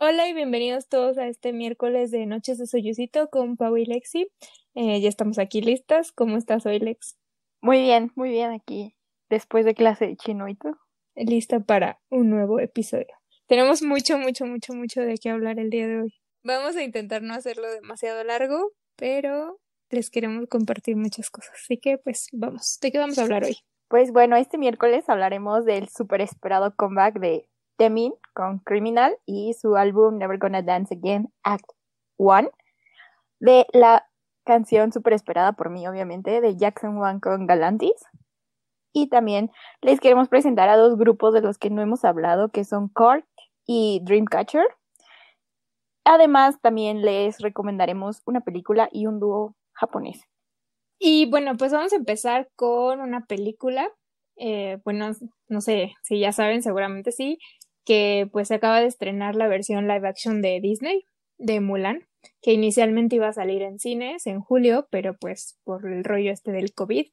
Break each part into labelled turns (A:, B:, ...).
A: Hola y bienvenidos todos a este miércoles de Noches de Soyucito con Pau y Lexi. Eh, ya estamos aquí listas. ¿Cómo estás hoy, Lex?
B: Muy bien, muy bien aquí, después de clase de chino y todo.
A: Lista para un nuevo episodio. Tenemos mucho, mucho, mucho, mucho de qué hablar el día de hoy. Vamos a intentar no hacerlo demasiado largo, pero les queremos compartir muchas cosas. Así que, pues, vamos. ¿De qué vamos a hablar hoy?
B: Pues bueno, este miércoles hablaremos del super esperado comeback de Temin con Criminal y su álbum Never Gonna Dance Again Act 1 de la canción super esperada por mí obviamente de Jackson One con Galantis. Y también les queremos presentar a dos grupos de los que no hemos hablado que son Cork y Dreamcatcher. Además también les recomendaremos una película y un dúo japonés.
A: Y bueno pues vamos a empezar con una película. Eh, bueno, no sé si ya saben, seguramente sí, que pues acaba de estrenar la versión live action de Disney de Mulan, que inicialmente iba a salir en cines en julio, pero pues por el rollo este del COVID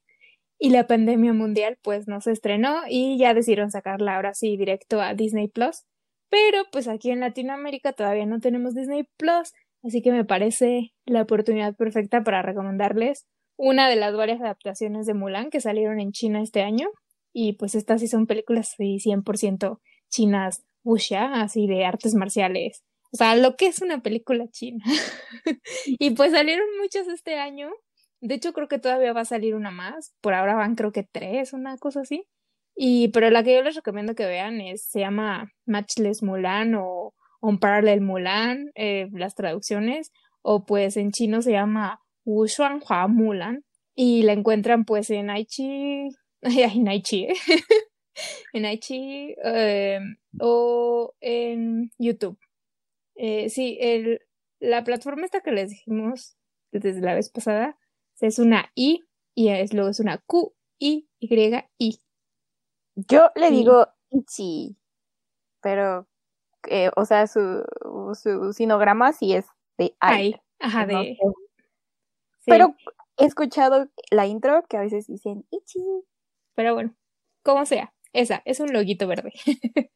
A: y la pandemia mundial pues no se estrenó y ya decidieron sacarla ahora sí directo a Disney Plus. Pero pues aquí en Latinoamérica todavía no tenemos Disney Plus, así que me parece la oportunidad perfecta para recomendarles una de las varias adaptaciones de Mulan que salieron en China este año. Y pues estas sí son películas 100% chinas wuxia, así de artes marciales. O sea, lo que es una película china. y pues salieron muchas este año. De hecho, creo que todavía va a salir una más. Por ahora van creo que tres, una cosa así. Y, pero la que yo les recomiendo que vean es, se llama Matchless Mulan o Unparallel Mulan, eh, las traducciones. O pues en chino se llama Wu Mulan. Y la encuentran pues en Aichi, en Aichi, ¿eh? en Aichi eh, o en YouTube. Eh, sí, el, la plataforma esta que les dijimos desde la vez pasada es una I y es, luego es una Q, I, Y, I.
B: Yo le digo Ichi, pero, eh, o sea, su, su sinograma sí es de I.
A: ajá, de...
B: Pero he escuchado la intro que a veces dicen Ichi.
A: Pero bueno, como sea. Esa, es un loguito verde.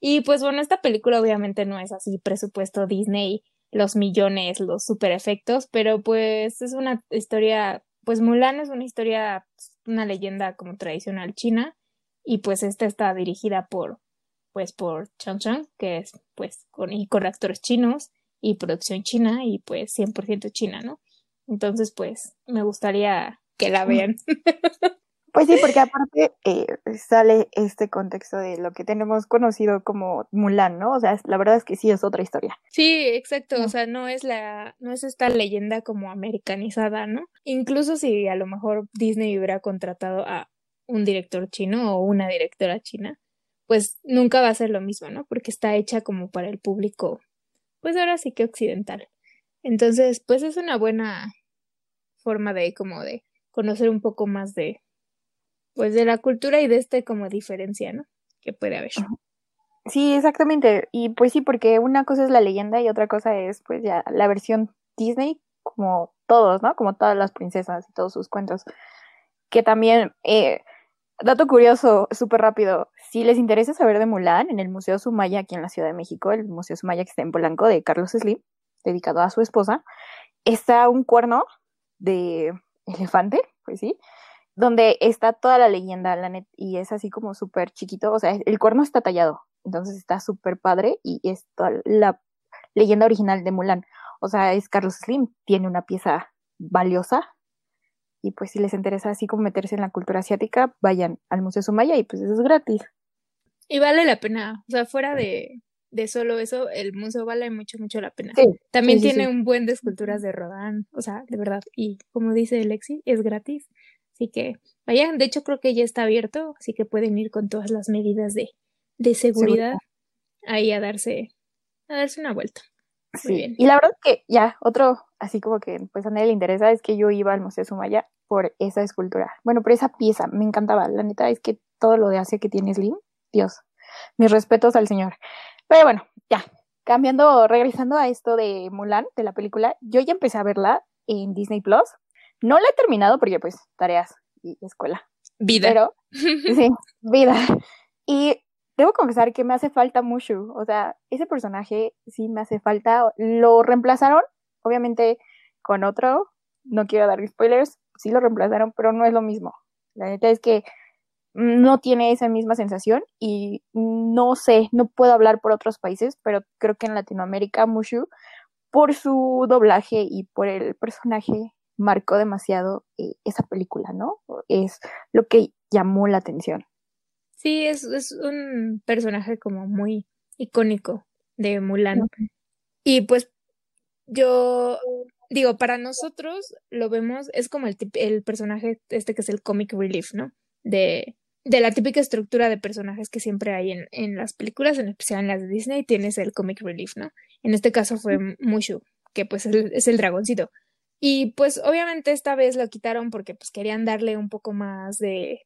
A: y pues bueno, esta película obviamente no es así presupuesto Disney, los millones, los super efectos, pero pues es una historia, pues Mulan es una historia, una leyenda como tradicional china y pues esta está dirigida por, pues por Chang Chang, que es pues con, y con actores chinos y producción china y pues 100% china, ¿no? Entonces pues me gustaría que la vean.
B: Pues sí, porque aparte eh, sale este contexto de lo que tenemos conocido como Mulan, ¿no? O sea, la verdad es que sí es otra historia.
A: Sí, exacto, o sea, no es la, no es esta leyenda como americanizada, ¿no? Incluso si a lo mejor Disney hubiera contratado a un director chino o una directora china, pues nunca va a ser lo mismo, ¿no? Porque está hecha como para el público, pues ahora sí que occidental. Entonces, pues es una buena forma de como de conocer un poco más de pues de la cultura y de este como diferencia, ¿no? Que puede haber.
B: Sí, exactamente. Y pues sí, porque una cosa es la leyenda y otra cosa es pues ya la versión Disney, como todos, ¿no? Como todas las princesas y todos sus cuentos. Que también, eh, dato curioso, súper rápido, si les interesa saber de Mulan, en el Museo Sumaya aquí en la Ciudad de México, el Museo Sumaya que está en Polanco de Carlos Slim, dedicado a su esposa, está un cuerno de elefante, pues sí, donde está toda la leyenda, la net, y es así como súper chiquito, o sea, el cuerno está tallado, entonces está súper padre y es toda la leyenda original de Mulan. O sea, es Carlos Slim, tiene una pieza valiosa y pues si les interesa así como meterse en la cultura asiática, vayan al Museo Sumaya y pues eso es gratis.
A: Y vale la pena, o sea, fuera de, de solo eso, el museo vale mucho, mucho la pena. También tiene un buen de esculturas de Rodán, o sea, de verdad, y como dice Lexi, es gratis. Así que vayan, de hecho creo que ya está abierto, así que pueden ir con todas las medidas de, de seguridad, ahí a darse, a darse una vuelta.
B: sí. bien. Y la verdad que ya, otro, así como que pues a nadie le interesa, es que yo iba al Museo Sumaya por esa escultura. Bueno, por esa pieza, me encantaba. La neta es que todo lo de Asia que tiene Slim, Dios, mis respetos al señor. Pero bueno, ya, cambiando, regresando a esto de Mulan, de la película, yo ya empecé a verla en Disney Plus. No la he terminado porque pues tareas y escuela.
A: Vida.
B: Pero, sí, vida. Y debo confesar que me hace falta Mushu. O sea, ese personaje sí me hace falta. Lo reemplazaron, obviamente, con otro. No quiero dar spoilers. Sí lo reemplazaron, pero no es lo mismo. La neta es que no tiene esa misma sensación y no sé, no puedo hablar por otros países, pero creo que en Latinoamérica Mushu, por su doblaje y por el personaje, marcó demasiado eh, esa película, ¿no? Es lo que llamó la atención.
A: Sí, es, es un personaje como muy icónico de Mulan. Y pues yo digo, para nosotros lo vemos, es como el, el personaje este que es el comic relief, ¿no? De, de la típica estructura de personajes que siempre hay en, en las películas, en especial en las de Disney, tienes el comic relief, ¿no? En este caso fue Mushu, que pues es el dragoncito. Y pues obviamente esta vez lo quitaron porque pues querían darle un poco más de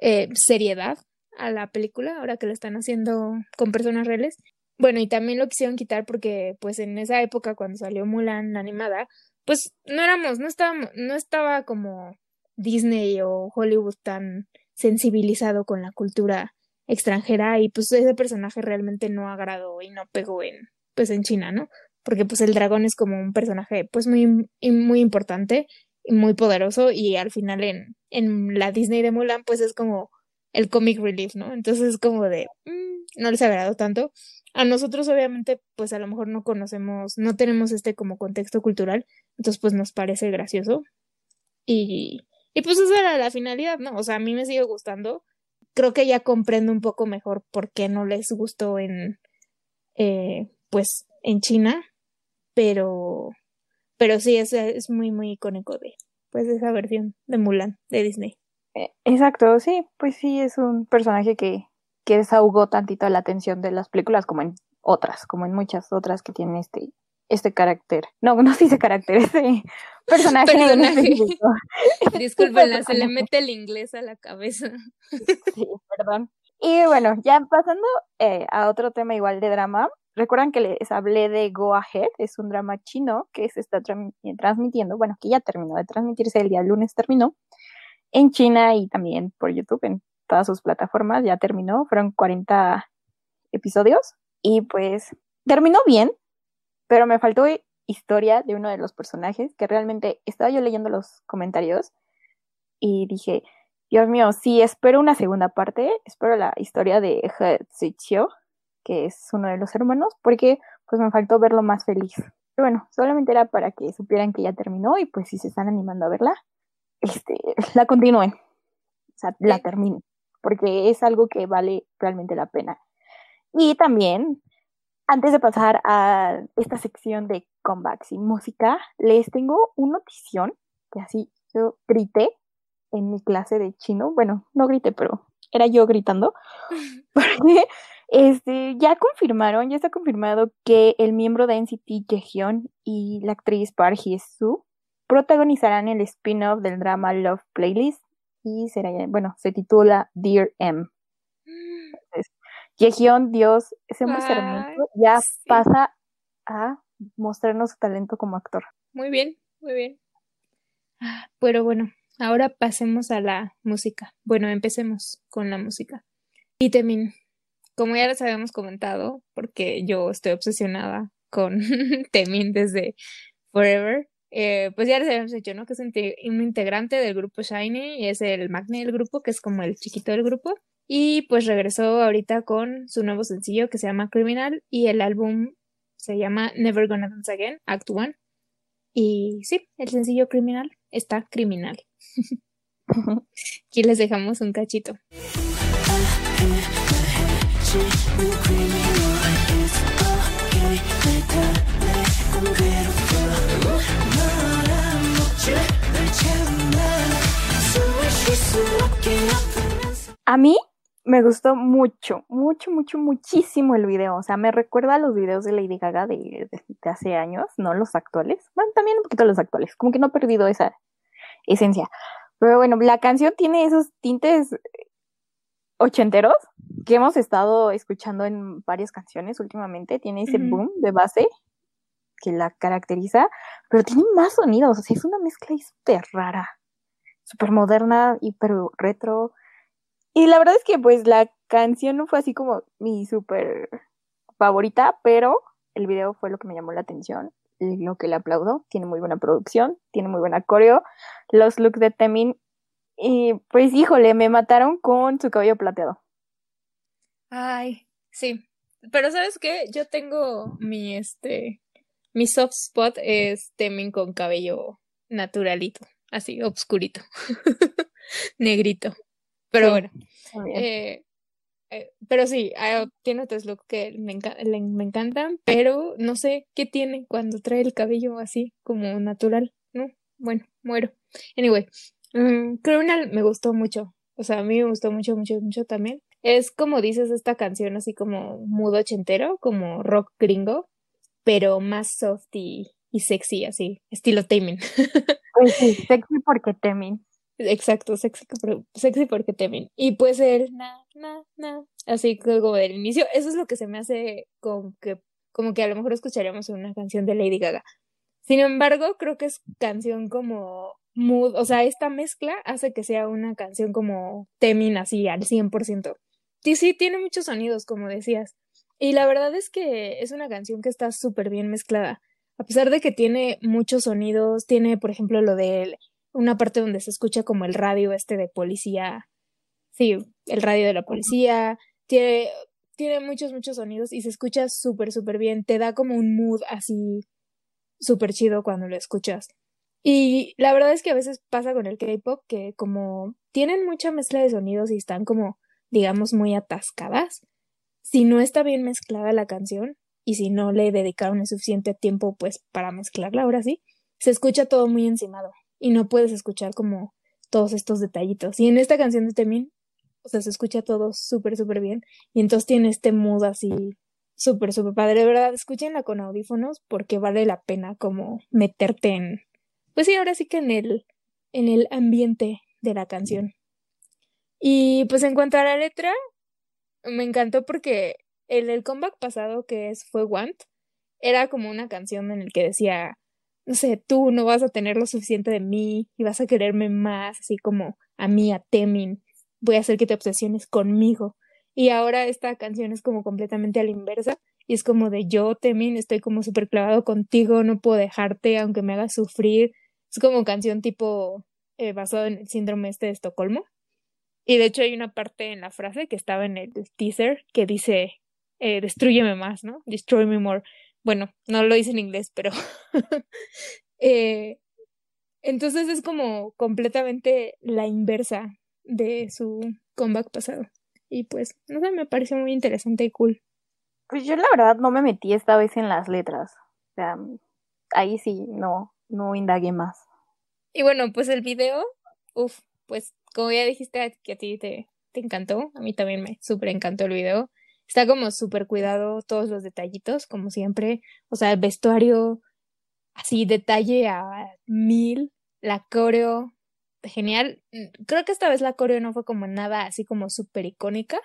A: eh, seriedad a la película, ahora que lo están haciendo con personas reales. Bueno, y también lo quisieron quitar porque pues en esa época cuando salió Mulan animada, pues no éramos, no estábamos, no estaba como Disney o Hollywood tan sensibilizado con la cultura extranjera y pues ese personaje realmente no agradó y no pegó en pues en China, ¿no? Porque pues el dragón es como un personaje pues muy, muy importante y muy poderoso y al final en, en la Disney de Mulan pues es como el comic relief, ¿no? Entonces es como de, mm, no les ha agradado tanto. A nosotros obviamente pues a lo mejor no conocemos, no tenemos este como contexto cultural, entonces pues nos parece gracioso y, y pues esa era la finalidad, ¿no? O sea, a mí me sigue gustando. Creo que ya comprendo un poco mejor por qué no les gustó en, eh, pues, en China, pero, pero sí, es, es muy, muy icónico de, pues, esa versión de Mulan, de Disney.
B: Eh, exacto, sí, pues sí, es un personaje que, que desahogó tantito la atención de las películas como en otras, como en muchas otras que tienen este, este carácter. No, no se dice carácter, este personaje.
A: personaje. Disculpenla, se le mete el inglés a la cabeza.
B: Sí, perdón. Y bueno, ya pasando eh, a otro tema igual de drama, Recuerdan que les hablé de Go Ahead, es un drama chino que se está eh, transmitiendo, bueno, que ya terminó de transmitirse, el día lunes terminó, en China y también por YouTube, en todas sus plataformas, ya terminó, fueron 40 episodios y pues terminó bien, pero me faltó historia de uno de los personajes que realmente estaba yo leyendo los comentarios y dije, Dios mío, sí, espero una segunda parte, espero la historia de He que es uno de los hermanos, porque pues me faltó verlo más feliz. Pero bueno, solamente era para que supieran que ya terminó y pues si se están animando a verla, este, la continúen, o sea, la terminen, porque es algo que vale realmente la pena. Y también, antes de pasar a esta sección de comebacks y música, les tengo una notición que así yo grité en mi clase de chino. Bueno, no grité, pero era yo gritando. Porque este, ya confirmaron, ya está confirmado que el miembro de NCT Jaehyun y la actriz Park Hye-soo protagonizarán el spin-off del drama Love Playlist y será, bueno, se titula Dear M. Entonces, Dios, ese hermoso, ya pasa a mostrarnos su talento como actor.
A: Muy bien, muy bien. Pero bueno, ahora pasemos a la música. Bueno, empecemos con la música. Y también como ya les habíamos comentado, porque yo estoy obsesionada con Temin desde Forever, eh, pues ya les habíamos dicho, ¿no? Que es un, integrante del grupo Shiny y es el Magni del grupo, que es como el chiquito del grupo. Y pues regresó ahorita con su nuevo sencillo que se llama Criminal y el álbum se llama Never Gonna Dance Again, Act One. Y sí, el sencillo Criminal está criminal. Aquí les dejamos un cachito.
B: A mí me gustó mucho, mucho, mucho, muchísimo el video. O sea, me recuerda a los videos de Lady Gaga de, hace años, no los actuales. Bueno, también un poquito los actuales. Como que no he perdido esa esencia. Pero bueno, la canción tiene esos tintes ochenteros que hemos estado escuchando en varias canciones últimamente. Tiene ese boom de base que la caracteriza, pero tiene más sonidos. O sea, es una mezcla súper rara, súper moderna pero retro. Y la verdad es que pues la canción no fue así como mi súper favorita, pero el video fue lo que me llamó la atención, lo que le aplaudo. Tiene muy buena producción, tiene muy buena coreo. Los looks de Temin, y pues híjole, me mataron con su cabello plateado.
A: Ay, sí. Pero ¿sabes qué? Yo tengo mi, este, mi soft spot es Temin con cabello naturalito, así, obscurito, negrito. Pero bueno, eh, eh, pero sí, tiene otros looks que me, encantan, pero no sé qué tiene cuando trae el cabello así como natural, ¿no? Bueno, muero. Anyway, um, Criminal me gustó mucho, o sea, a mí me gustó mucho, mucho, mucho también. Es como dices esta canción así como mudo ochentero, como rock gringo, pero más soft y, sexy, así, estilo Tamin.
B: Pues sí, sexy porque Tamin.
A: Exacto, sexy, sexy porque temen. Y pues el na, na, na, así como del inicio, eso es lo que se me hace como que, como que a lo mejor escucharíamos una canción de Lady Gaga. Sin embargo, creo que es canción como mood, o sea, esta mezcla hace que sea una canción como Temin así al 100%. Sí, sí, tiene muchos sonidos, como decías. Y la verdad es que es una canción que está súper bien mezclada. A pesar de que tiene muchos sonidos, tiene, por ejemplo, lo del una parte donde se escucha como el radio este de policía, sí, el radio de la policía, tiene, tiene muchos, muchos sonidos y se escucha súper, súper bien, te da como un mood así súper chido cuando lo escuchas. Y la verdad es que a veces pasa con el K-Pop que como tienen mucha mezcla de sonidos y están como, digamos, muy atascadas, si no está bien mezclada la canción y si no le dedicaron el suficiente tiempo pues para mezclarla ahora sí, se escucha todo muy encimado y no puedes escuchar como todos estos detallitos. Y en esta canción de Temin, o sea, se escucha todo súper, súper bien. Y entonces tiene este mood así súper, súper padre. De verdad, escúchenla con audífonos porque vale la pena como meterte en, pues sí, ahora sí que en el, en el ambiente de la canción. Y pues en cuanto a la letra, me encantó porque el, el comeback pasado que es fue Want, era como una canción en el que decía no sé, tú no vas a tener lo suficiente de mí y vas a quererme más, así como a mí, a Temin, voy a hacer que te obsesiones conmigo. Y ahora esta canción es como completamente a la inversa y es como de yo, Temin, estoy como súper clavado contigo, no puedo dejarte aunque me hagas sufrir. Es como canción tipo eh, basado en el síndrome este de Estocolmo. Y de hecho hay una parte en la frase que estaba en el teaser que dice, eh, destruyeme más, ¿no? Destroy me more. Bueno, no lo hice en inglés, pero... eh, entonces es como completamente la inversa de su comeback pasado. Y pues, no sé, me pareció muy interesante y cool.
B: Pues yo la verdad no me metí esta vez en las letras. O sea, ahí sí, no, no indagué más.
A: Y bueno, pues el video, uff, pues como ya dijiste que a ti te, te encantó, a mí también me súper encantó el video. Está como súper cuidado todos los detallitos, como siempre. O sea, el vestuario, así, detalle a mil. La coreo, genial. Mm, creo que esta vez la coreo no fue como nada así como súper icónica.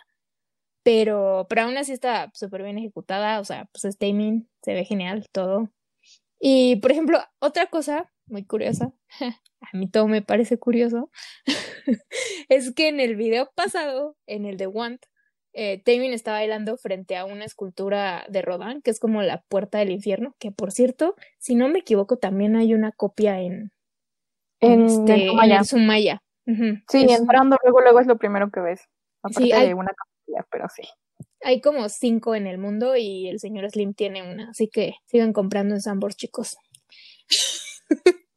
A: Pero, pero aún así está súper bien ejecutada. O sea, pues este se ve genial todo. Y, por ejemplo, otra cosa muy curiosa, a mí todo me parece curioso, es que en el video pasado, en el de Want, eh, está bailando frente a una escultura de Rodin, que es como la puerta del infierno, que por cierto, si no me equivoco, también hay una copia en, en, este, Sumaya.
B: Sí, entrando luego, luego es lo primero que ves. Aparte sí, hay, una copia, pero sí.
A: Hay como cinco en el mundo y el señor Slim tiene una, así que sigan comprando en Sambors, chicos.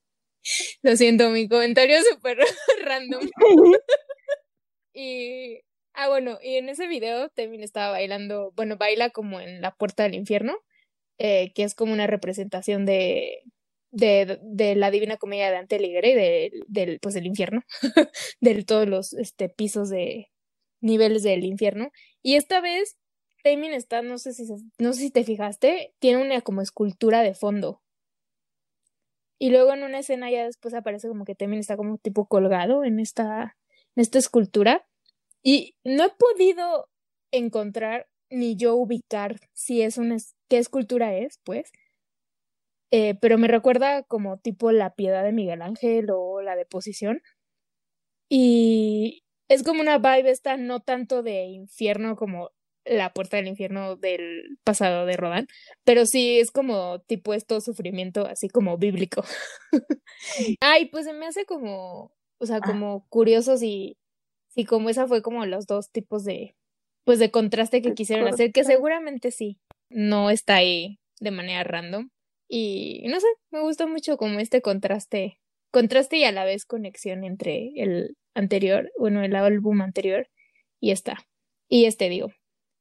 A: lo siento, mi comentario es súper random. y Ah, bueno, y en ese video también estaba bailando, bueno, baila como en la puerta del infierno, eh, que es como una representación de, de, de la Divina Comedia de Dante Alighieri, de, del, pues del infierno, de todos los este, pisos de niveles del infierno. Y esta vez, Taemin está, no sé si, no sé si te fijaste, tiene una como escultura de fondo. Y luego en una escena ya después aparece como que Taemin está como tipo colgado en esta, en esta escultura. Y no he podido encontrar ni yo ubicar si es una, qué escultura es, pues. Eh, pero me recuerda como tipo la piedad de Miguel Ángel o la deposición. Y, es como una vibe esta, no tanto de infierno como la puerta del infierno del pasado de Rodán, pero sí es como tipo esto sufrimiento así como bíblico. Ay, pues se me hace como, o sea, ah. como curioso si, si como esa fue como los dos tipos de, pues de contraste que quisieron hacer, que seguramente sí, no está ahí de manera random. Y no sé, me gusta mucho como este contraste, contraste y a la vez conexión entre el anterior, bueno, el álbum anterior y esta. Y este digo.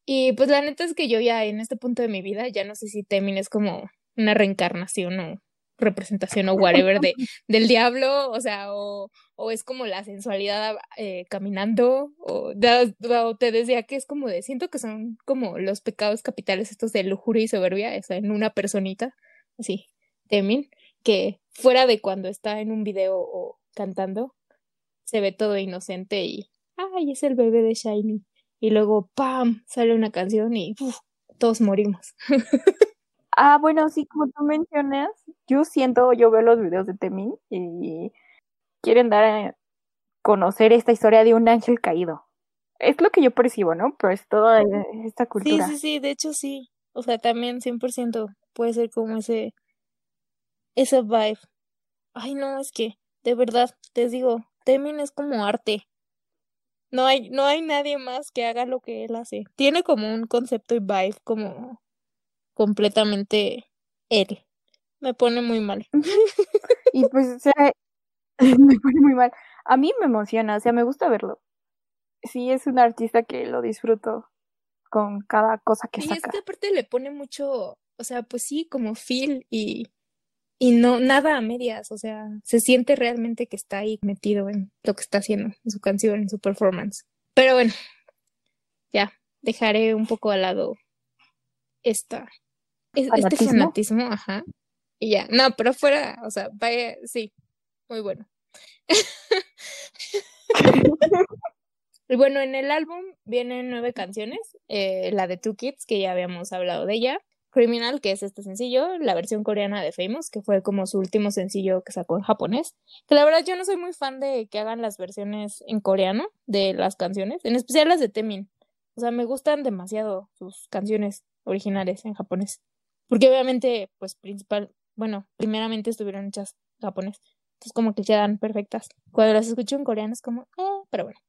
A: Y pues la neta es que yo ya en este punto de mi vida ya no sé si Temin es como una reencarnación o representación o whatever de, del diablo, o sea, o, o es como la sensualidad eh, caminando, o, te decía que es como de, siento que son como los pecados capitales estos de lujuria y soberbia, o en una personita, así, Temin, que fuera de cuando está en un video o cantando, se ve todo inocente y, ay, es el bebé de Shiny. Y luego, ¡pam!, sale una canción y todos morimos.
B: ah, bueno, sí, como tú mencionas, yo siento, yo veo los videos de Temin y quieren dar a conocer esta historia de un ángel caído. Es lo que yo percibo, ¿no? Pero es toda esta cultura.
A: Sí, sí, sí, de hecho sí. O sea, también 100% puede ser como ese, ese vibe. Ay, no, es que, de verdad, te digo, Temin es como arte. No hay, no hay nadie más que haga lo que él hace. Tiene como un concepto y vibe como completamente él. Me pone muy mal.
B: y pues, o sea, me pone muy mal. A mí me emociona, o sea, me gusta verlo. Sí, es un artista que lo disfruto con cada cosa que saca.
A: Y es que aparte le pone mucho, o sea, pues sí, como feel y y no nada a medias, o sea, se siente realmente que está ahí metido en lo que está haciendo, en su canción, en su performance. Pero bueno, ya, dejaré un poco al lado esta, este fanatismo, ajá, y ya, no, pero fuera, o sea, vaya, sí, muy bueno. y bueno, en el álbum vienen nueve canciones, eh, la de Two Kids, que ya habíamos hablado de ella, Criminal, que es este sencillo, la versión coreana de Famous, que fue como su último sencillo que sacó en japonés. Que la verdad yo no soy muy fan de que hagan las versiones en coreano de las canciones, en especial las de Temin. O sea, me gustan demasiado sus canciones originales en japonés. Porque obviamente, pues principal, bueno, primeramente estuvieron hechas en japonés. Entonces como que quedan perfectas. Cuando las escucho en coreano es como, eh, pero bueno.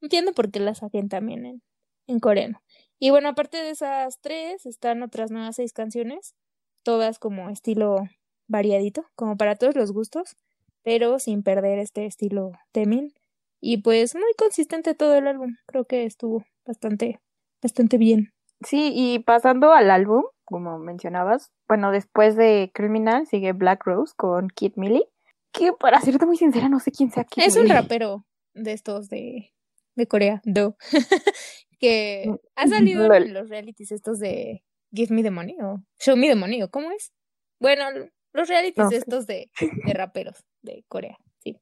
A: Entiendo por qué las hacen también en, en coreano. Y bueno, aparte de esas tres, están otras nuevas seis canciones, todas como estilo variadito, como para todos los gustos, pero sin perder este estilo Temin. Y pues muy consistente todo el álbum, creo que estuvo bastante, bastante bien.
B: Sí, y pasando al álbum, como mencionabas, bueno, después de Criminal sigue Black Rose con Kid Millie, que para serte muy sincera no sé quién sea Kid
A: Es un rapero de estos de, de Corea, Do. que mm, ha salido en los realities estos de Give Me the Money o Show Me the Money o cómo es. Bueno, los realities estos de, de raperos de Corea, sí.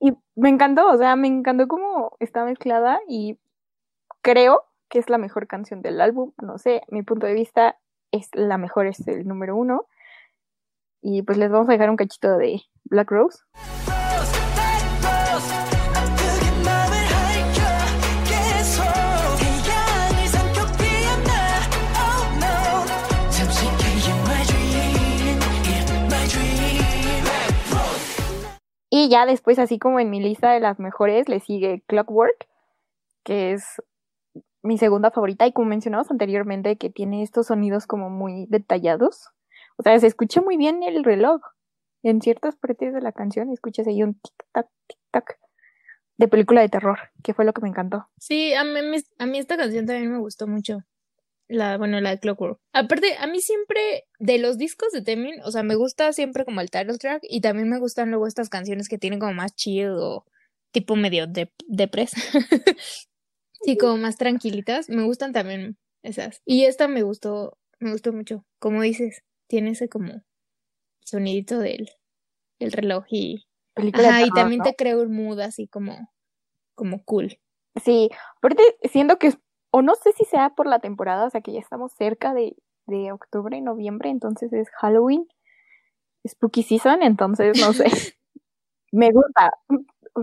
B: Y me encantó, o sea, me encantó cómo está mezclada y creo que es la mejor canción del álbum, no sé, mi punto de vista es la mejor, es el número uno. Y pues les vamos a dejar un cachito de Black Rose. Y ya después, así como en mi lista de las mejores, le sigue Clockwork, que es mi segunda favorita y como mencionamos anteriormente, que tiene estos sonidos como muy detallados. O sea, se escucha muy bien el reloj. En ciertas partes de la canción escuchas ahí un tic-tac, tic-tac de película de terror, que fue lo que me encantó.
A: Sí, a mí, a mí esta canción también me gustó mucho la, bueno, la de Clockwork. Aparte, a mí siempre, de los discos de Temin, o sea, me gusta siempre como el title track y también me gustan luego estas canciones que tienen como más chill o tipo medio de depres. sí, como más tranquilitas. Me gustan también esas. Y esta me gustó, me gustó mucho. Como dices, tiene ese como sonidito del, del reloj y... Ajá, y también te creo un mood así como, como cool.
B: Sí, aparte siento que es o no sé si sea por la temporada, o sea que ya estamos cerca de, de octubre, noviembre, entonces es Halloween, Spooky Season, entonces no sé. Me gusta.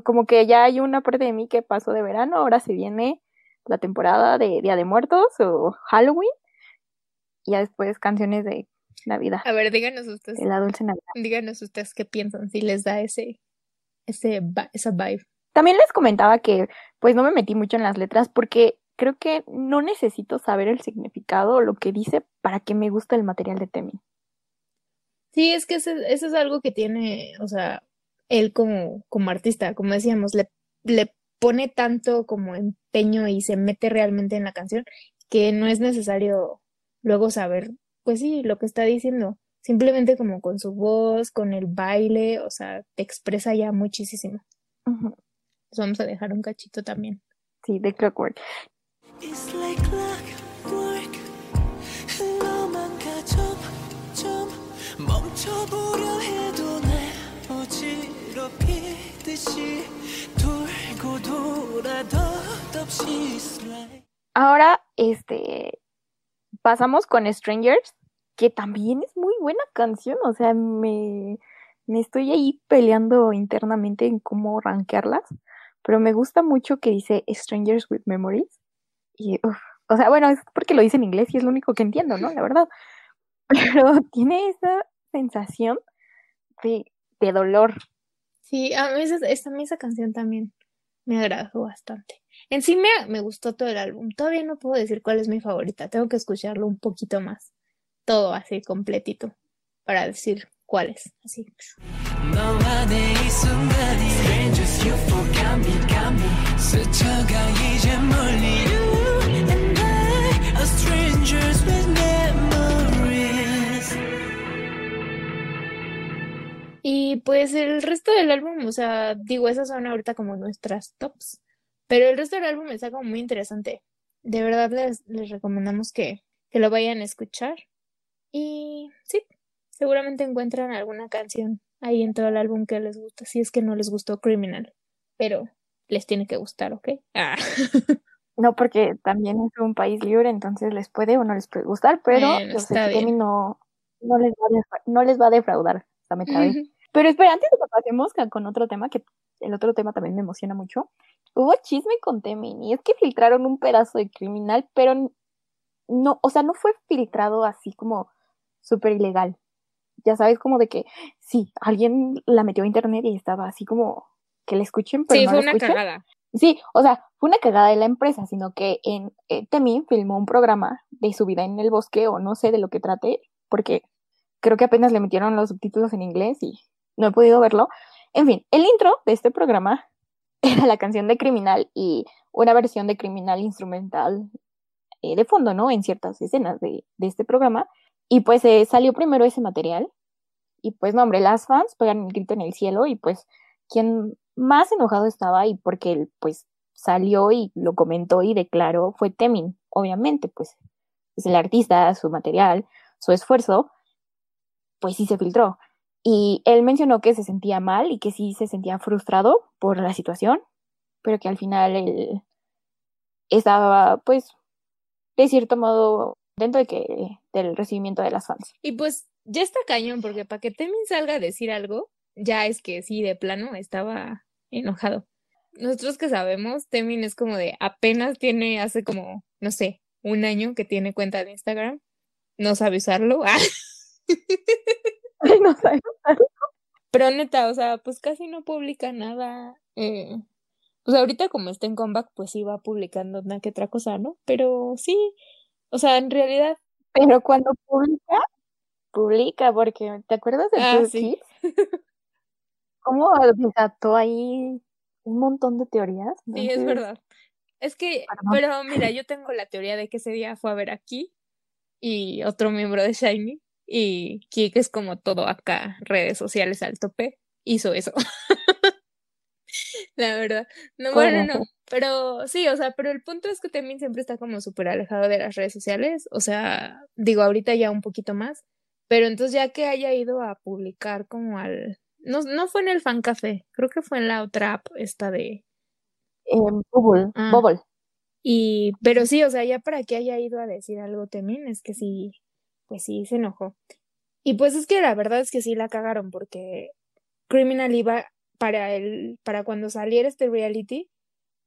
B: como que ya hay una parte de mí que pasó de verano, ahora se viene la temporada de Día de Muertos o Halloween, y ya después canciones de Navidad.
A: A ver, díganos ustedes.
B: De la dulce Navidad.
A: Díganos ustedes qué piensan, si les da ese, ese, esa vibe.
B: También les comentaba que pues no me metí mucho en las letras porque creo que no necesito saber el significado o lo que dice para que me guste el material de Temi.
A: Sí, es que eso, es algo que tiene, o sea, él como, como artista, como decíamos, le, le pone tanto como empeño y se mete realmente en la canción que no es necesario luego saber, pues sí, lo que está diciendo. Simplemente como con su voz, con el baile, o sea, te expresa ya muchísimo. vamos a dejar un cachito también.
B: Sí, de Clockwork. Ahora, este, pasamos con Strangers, que también es muy buena canción, o sea, me, me estoy ahí peleando internamente en cómo rankearlas, pero me gusta mucho que dice Strangers with Memories, y, o sea, bueno, es porque lo dice en inglés y es lo único que entiendo, ¿no? La verdad, pero tiene esa sensación de, de dolor.
A: Sí, a mí esa, esa canción también me agradó bastante. En sí me, me gustó todo el álbum. Todavía no puedo decir cuál es mi favorita. Tengo que escucharlo un poquito más. Todo así completito. Para decir cuál es. Así. Y pues el resto del álbum, o sea, digo, esas son ahorita como nuestras tops. Pero el resto del álbum está como muy interesante. De verdad les, les recomendamos que, que lo vayan a escuchar. Y sí, seguramente encuentran alguna canción ahí en todo el álbum que les gusta, si es que no les gustó Criminal. Pero les tiene que gustar, ¿ok? Ah.
B: No, porque también es un país libre, entonces les puede o no les puede gustar, pero yo sé que no, no, les va a no les va a defraudar. Pero espera, antes de que pasemos con otro tema, que el otro tema también me emociona mucho, hubo chisme con Temin y es que filtraron un pedazo de criminal, pero no, o sea, no fue filtrado así como súper ilegal. Ya sabes, como de que sí, alguien la metió a internet y estaba así como que le escuchen, pero sí, fue una cagada. Sí, o sea, fue una cagada de la empresa, sino que en eh, Temin filmó un programa de su vida en el bosque o no sé de lo que trate, porque creo que apenas le metieron los subtítulos en inglés y no he podido verlo. En fin, el intro de este programa era la canción de Criminal y una versión de Criminal instrumental eh, de fondo, ¿no? En ciertas escenas de, este programa. Y pues eh, salió primero ese material. Y pues, no, hombre, las fans pegan el grito en el cielo y pues quien más enojado estaba y porque él pues salió y lo comentó y declaró fue Temin, obviamente, pues es el artista, su material, su esfuerzo, pues sí se filtró. Y él mencionó que se sentía mal y que sí se sentía frustrado por la situación, pero que al final él estaba, pues, de cierto modo, dentro de que, del recibimiento de las fans.
A: Y pues ya está cañón, porque para que Temin salga a decir algo, ya es que sí, de plano, estaba enojado. Nosotros que sabemos, Temin es como de apenas tiene, hace como, no sé, un año que tiene cuenta de Instagram, no sabe usarlo. no Pero neta, o sea, pues casi no publica nada. Eh, pues ahorita como está en comeback, pues iba publicando una que otra cosa, ¿no? Pero sí, o sea, en realidad.
B: Pero cuando publica, publica, porque ¿te acuerdas de ah, sí. ¿Cómo desató ahí un montón de teorías?
A: Sí, es verdad. Es que, pero mira, yo tengo la teoría de que ese día fue a ver aquí y otro miembro de Shiny y Kik es como todo acá, redes sociales al tope, hizo eso. La verdad. No, bueno, no. Pero sí, o sea, pero el punto es que también siempre está como súper alejado de las redes sociales. O sea, digo, ahorita ya un poquito más. Pero entonces ya que haya ido a publicar como al... No, no fue en el fan café, creo que fue en la otra app esta de...
B: En Bubble, ah. Bubble.
A: Y, pero sí, o sea, ya para que haya ido a decir algo también, es que sí, pues sí, se enojó. Y pues es que la verdad es que sí la cagaron porque Criminal iba para el, para cuando saliera este reality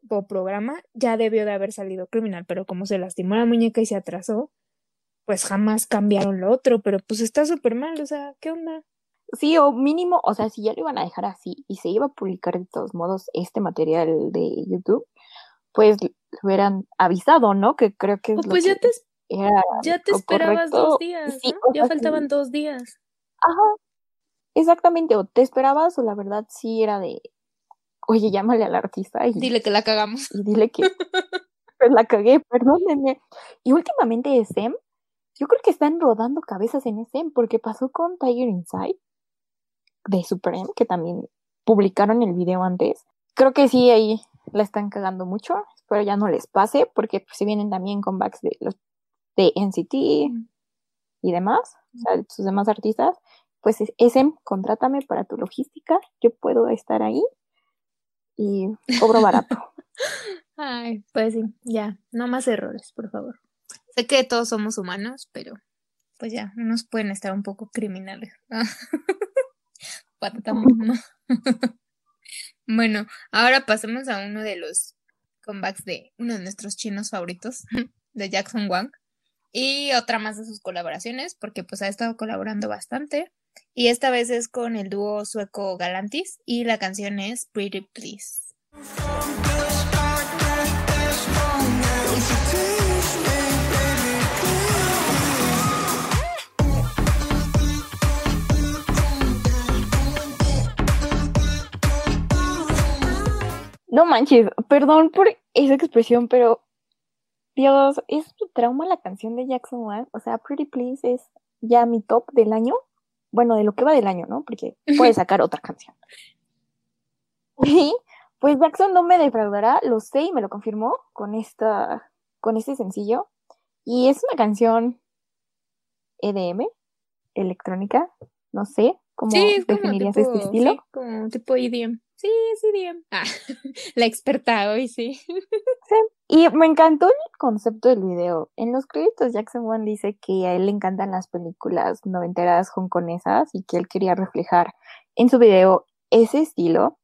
A: o programa, ya debió de haber salido criminal, pero como se lastimó la muñeca y se atrasó, pues jamás cambiaron lo otro, pero pues está súper mal, o sea, ¿qué onda?
B: Sí, o mínimo, o sea, si ya lo iban a dejar así y se iba a publicar de todos modos este material de YouTube, pues lo hubieran avisado, ¿no? Que creo que es
A: pues ya te, ya te esperabas dos días, ¿no? Ya faltaban dos días.
B: Ajá, exactamente, o te esperabas o la verdad sí era de, oye, llámale al artista y
A: dile que la cagamos.
B: Y dile que pues la cagué, perdónenme. Y últimamente SM, yo creo que están rodando cabezas en SM, porque pasó con Tiger Inside de Supreme, que también publicaron el video antes. Creo que sí, ahí la están cagando mucho. Espero ya no les pase, porque pues, se vienen también comebacks de los de NCT y demás, o sea, sus demás artistas. Pues SM, contrátame para tu logística. Yo puedo estar ahí y cobro barato.
A: Ay, pues sí, ya, no más errores, por favor. Sé que todos somos humanos, pero pues ya, unos pueden estar un poco criminales. bueno, ahora pasemos a uno de los comebacks de uno de nuestros chinos favoritos, de Jackson Wang. Y otra más de sus colaboraciones, porque pues ha estado colaborando bastante. Y esta vez es con el dúo sueco Galantis y la canción es Pretty Please.
B: No manches, perdón por esa expresión, pero Dios, es tu trauma la canción de Jackson Wang. O sea, Pretty Please es ya mi top del año. Bueno, de lo que va del año, ¿no? Porque puede sacar otra canción. Y pues Jackson no me defraudará, lo sé y me lo confirmó con esta, con este sencillo. Y es una canción EDM, electrónica, no sé cómo definirías este estilo.
A: Sí, como tipo EDM. Sí, es EDM. Ah, la experta hoy, sí.
B: sí. Y me encantó el concepto del video. En los créditos Jackson Wang dice que a él le encantan las películas noventeras hongkonesas y que él quería reflejar en su video ese estilo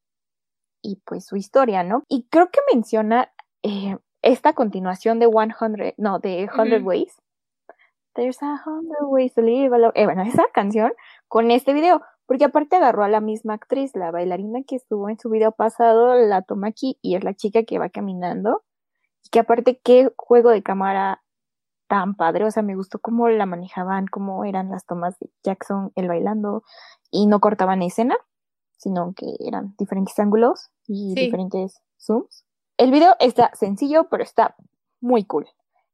B: y pues su historia, ¿no? Y creo que menciona eh, esta continuación de 100, no, de 100 Ways. There's a hundred ways to live Eh, bueno, esa canción con este video. Porque aparte agarró a la misma actriz, la bailarina que estuvo en su video pasado, la toma aquí y es la chica que va caminando. Y que aparte, qué juego de cámara tan padre. O sea, me gustó cómo la manejaban, cómo eran las tomas de Jackson, el bailando, y no cortaban escena, sino que eran diferentes ángulos y diferentes zooms. El video está sencillo, pero está muy cool.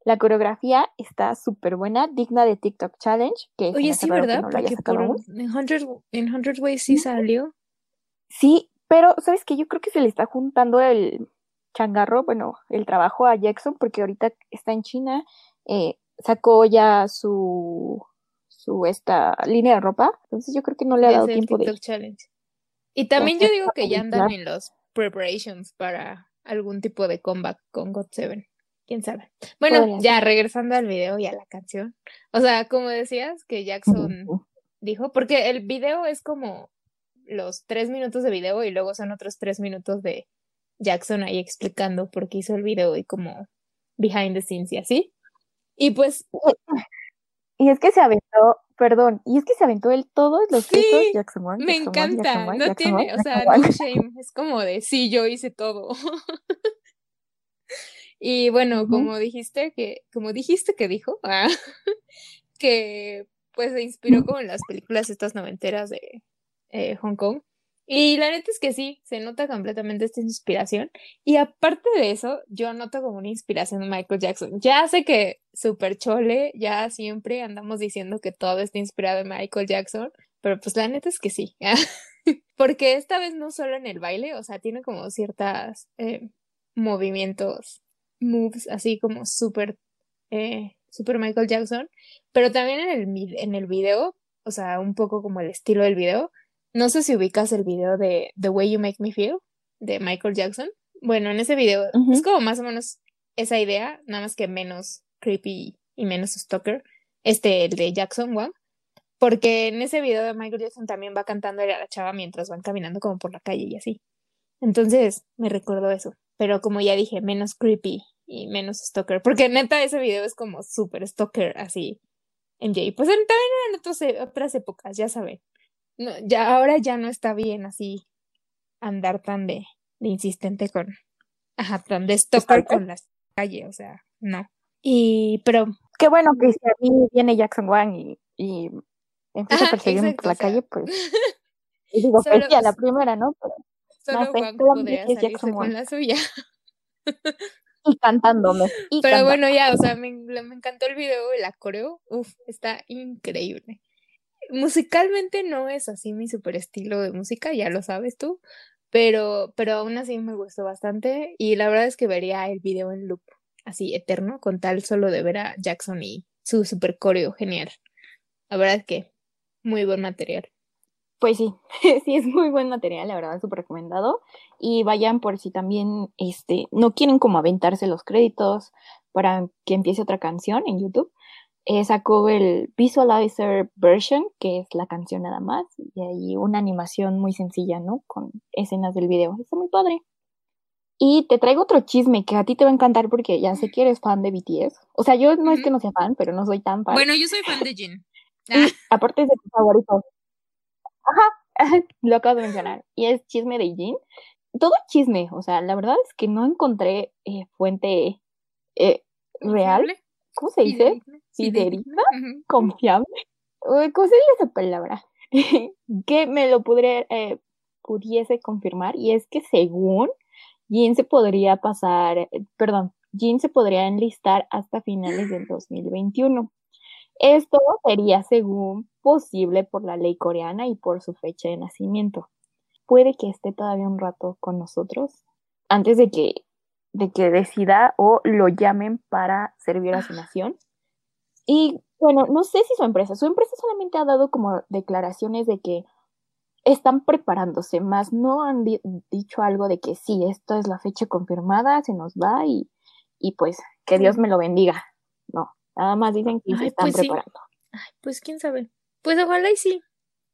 B: La coreografía está súper buena, digna de TikTok Challenge. Que
A: Oye, sí, ¿verdad? Porque por en 100, Ways sí salió.
B: Sí, pero ¿sabes qué? Yo creo que se le está juntando el changarro, bueno, el trabajo a Jackson, porque ahorita está en China, eh, sacó ya su su esta línea de ropa, entonces yo creo que no le ha dado tiempo TikTok
A: Challenge. Y también yo digo que ya andan en los preparations para algún tipo de comeback con God 7 quién sabe. Bueno, ya regresando al video y a la canción. O sea, como decías que Jackson dijo, porque el video es como los tres minutos de video y luego son otros tres minutos de Jackson ahí explicando por qué hizo el video y como behind the scenes y así. Y pues.
B: Y es que se aventó, perdón, y es que se aventó él todos los
A: sí, Jackson Me encanta, no tiene, o sea, no shame, es como de sí, yo hice todo. Y bueno, como dijiste que, como dijiste que dijo, ah, que pues se inspiró como en las películas estas noventeras de eh, Hong Kong. Y la neta es que sí, se nota completamente esta inspiración. Y aparte de eso, yo noto como una inspiración de Michael Jackson. Ya sé que super chole, ya siempre andamos diciendo que todo está inspirado en Michael Jackson, pero pues la neta es que sí. Porque esta vez no solo en el baile, o sea, tiene como ciertos eh, movimientos moves así como súper, eh, super Michael Jackson, pero también en el, en el video, o sea, un poco como el estilo del video. No sé si ubicas el video de The Way You Make Me Feel de Michael Jackson. Bueno, en ese video es como más o menos esa idea, nada más que menos creepy y menos stalker. Este, el de Jackson Wang. Porque en ese video de Michael Jackson también va cantando a la chava mientras van caminando como por la calle y así. Entonces me recordó eso. Pero como ya dije, menos creepy y menos stalker. Porque neta ese video es como súper stalker así. MJ. Pues también en otras, otras épocas, ya saben. No, ya, ahora ya no está bien así andar tan de, de insistente con, ajá, tan de stalker con la calle, o sea, no. Y, pero.
B: Qué bueno que si a mí viene Jackson Wang y, y empieza a perseguirme por la calle, pues. Y digo, solo, pues, la primera, ¿no? Pero,
A: solo no sé, Wang podría salirse con la suya.
B: y cantándome. Y
A: Pero
B: cantando.
A: bueno, ya, o sea, me, me encantó el video, la coreo, uff, está increíble. Musicalmente no es así mi super estilo de música, ya lo sabes tú, pero, pero aún así me gustó bastante y la verdad es que vería el video en loop, así eterno, con tal solo de ver a Jackson y su super coreo, genial. La verdad es que muy buen material.
B: Pues sí, sí es muy buen material, la verdad, súper recomendado. Y vayan por si también este, no quieren como aventarse los créditos para que empiece otra canción en YouTube. Eh, sacó el Visualizer version, que es la canción nada más, y ahí una animación muy sencilla, ¿no? Con escenas del video. Está muy padre. Y te traigo otro chisme que a ti te va a encantar porque ya sé que eres fan de BTS. O sea, yo no es que no sea fan, pero no soy tan fan.
A: Bueno, yo soy fan de Jin.
B: Y aparte es de tu favorito. Ajá, lo acabo de mencionar. Y es chisme de Jin. Todo chisme, o sea, la verdad es que no encontré eh, fuente eh, real. ¿Cómo se dice? Fidedigna, confiable. ¿Cómo se dice esa palabra? que me lo pudiera, eh, pudiese confirmar. Y es que según Jin se podría pasar, perdón, Jin se podría enlistar hasta finales del 2021. Esto sería según posible por la ley coreana y por su fecha de nacimiento. Puede que esté todavía un rato con nosotros antes de que, de que decida o lo llamen para servir a su nación. Y bueno, no sé si su empresa, su empresa solamente ha dado como declaraciones de que están preparándose, más no han di dicho algo de que sí, esto es la fecha confirmada, se nos va y, y pues que Dios me lo bendiga. No, Nada más dicen que
A: Ay,
B: se están
A: pues sí.
B: preparando.
A: Ay, pues quién sabe. Pues ojalá y sí,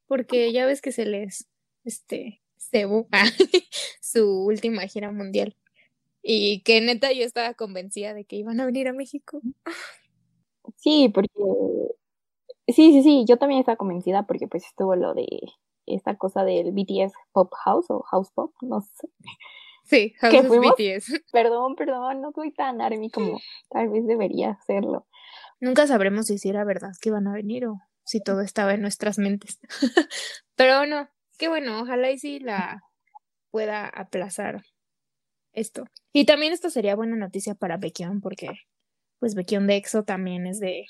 A: porque ya ves que se les, este, cebó su última gira mundial. Y que neta yo estaba convencida de que iban a venir a México.
B: Sí, porque sí, sí, sí, yo también estaba convencida porque pues estuvo lo de esta cosa del BTS Pop House o House Pop, no sé.
A: Sí, House
B: ¿Qué
A: of
B: fuimos?
A: BTS.
B: Perdón, perdón, no soy tan army como tal vez debería hacerlo.
A: Nunca sabremos si sí era verdad que iban a venir o si todo estaba en nuestras mentes. Pero bueno, qué bueno, ojalá y sí la pueda aplazar esto. Y también esto sería buena noticia para Baekhyun porque pues Baekhyun de EXO también es de